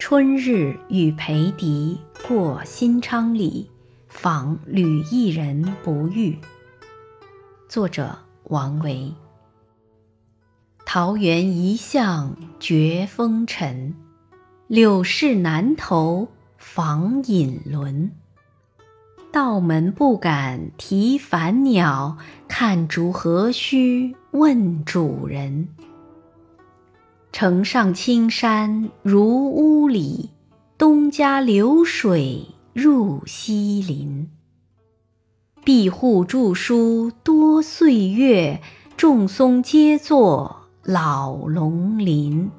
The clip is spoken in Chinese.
春日与裴迪过新昌里，访吕邑人不遇。作者王维。桃源一向绝风尘，柳市南头访隐沦。道门不敢提凡鸟，看竹何须问主人。城上青山如屋里，东家流水入西林。闭户著书多岁月，众松皆作老龙鳞。